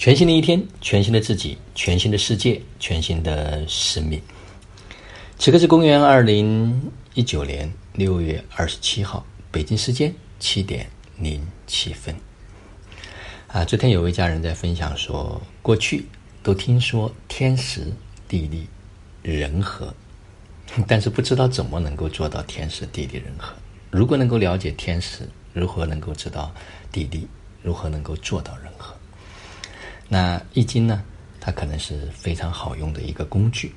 全新的一天，全新的自己，全新的世界，全新的生命。此刻是公元二零一九年六月二十七号，北京时间七点零七分。啊，昨天有位家人在分享说，过去都听说天时地利人和，但是不知道怎么能够做到天时地利人和。如果能够了解天时，如何能够知道地利？如何能够做到人和？那易经呢？它可能是非常好用的一个工具，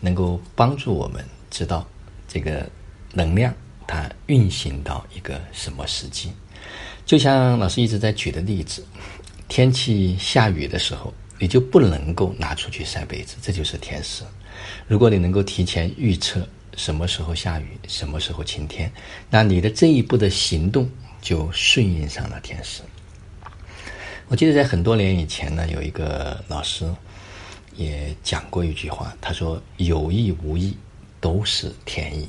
能够帮助我们知道这个能量它运行到一个什么时机。就像老师一直在举的例子，天气下雨的时候，你就不能够拿出去晒被子，这就是天时。如果你能够提前预测什么时候下雨，什么时候晴天，那你的这一步的行动就顺应上了天时。我记得在很多年以前呢，有一个老师也讲过一句话，他说：“有意无意都是天意。”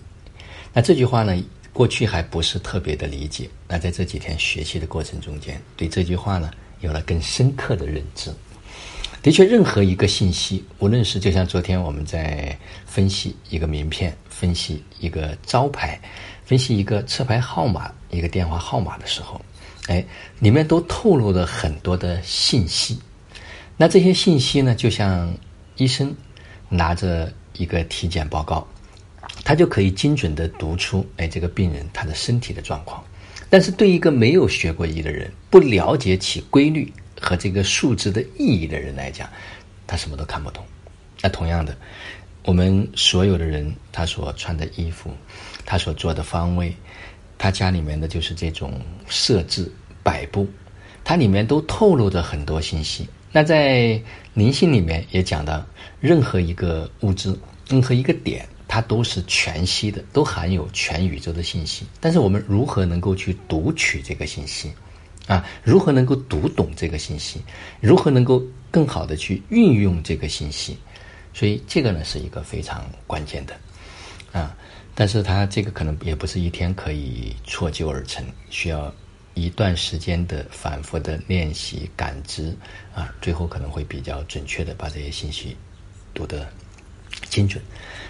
那这句话呢，过去还不是特别的理解。那在这几天学习的过程中间，对这句话呢有了更深刻的认知。的确，任何一个信息，无论是就像昨天我们在分析一个名片、分析一个招牌、分析一个车牌号码、一个电话号码的时候。哎，里面都透露了很多的信息。那这些信息呢，就像医生拿着一个体检报告，他就可以精准的读出哎这个病人他的身体的状况。但是对一个没有学过医的人，不了解其规律和这个数字的意义的人来讲，他什么都看不懂。那同样的，我们所有的人，他所穿的衣服，他所做的方位。他家里面的就是这种设置摆布，它里面都透露着很多信息。那在灵性里面也讲到，任何一个物质，任何一个点，它都是全息的，都含有全宇宙的信息。但是我们如何能够去读取这个信息？啊，如何能够读懂这个信息？如何能够更好的去运用这个信息？所以这个呢是一个非常关键的，啊。但是它这个可能也不是一天可以错就而成，需要一段时间的反复的练习感知啊，最后可能会比较准确的把这些信息读得精准。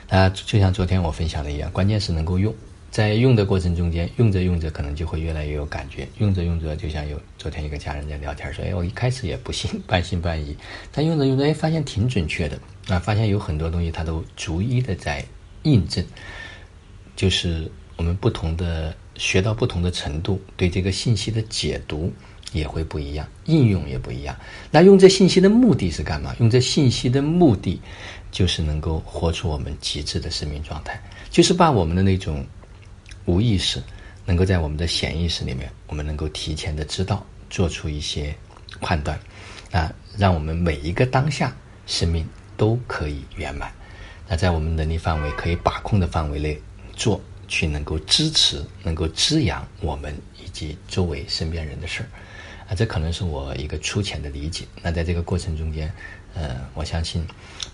那就像昨天我分享的一样，关键是能够用，在用的过程中间，用着用着可能就会越来越有感觉，用着用着就像有昨天一个家人在聊天说，哎，我一开始也不信，半信半疑，但用着用着，哎，发现挺准确的啊，发现有很多东西它都逐一的在印证。就是我们不同的学到不同的程度，对这个信息的解读也会不一样，应用也不一样。那用这信息的目的是干嘛？用这信息的目的，就是能够活出我们极致的生命状态，就是把我们的那种无意识，能够在我们的潜意识里面，我们能够提前的知道，做出一些判断，啊，让我们每一个当下生命都可以圆满。那在我们能力范围可以把控的范围内。做去能够支持、能够滋养我们以及周围身边人的事儿，啊，这可能是我一个粗浅的理解。那在这个过程中间，呃，我相信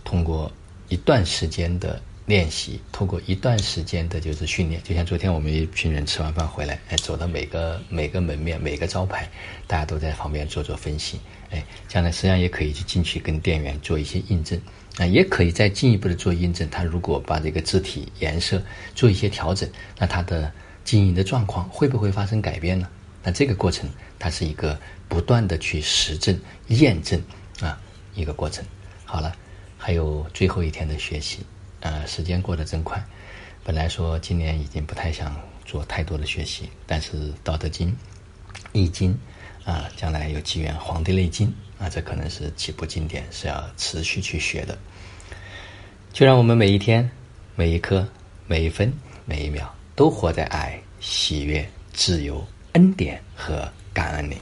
通过一段时间的练习，通过一段时间的就是训练，就像昨天我们一群人吃完饭回来，哎，走到每个每个门面、每个招牌，大家都在旁边做做分析，哎，将来实际上也可以去进去跟店员做一些印证。啊，也可以再进一步的做印证。他如果把这个字体颜色做一些调整，那它的经营的状况会不会发生改变呢？那这个过程它是一个不断的去实证验证啊一个过程。好了，还有最后一天的学习，时间过得真快。本来说今年已经不太想做太多的学习，但是《道德经》《易经》啊，将来有机缘《黄帝内经》。啊这可能是几部经典是要持续去学的，就让我们每一天、每一刻、每一分、每一秒都活在爱、喜悦、自由、恩典和感恩里。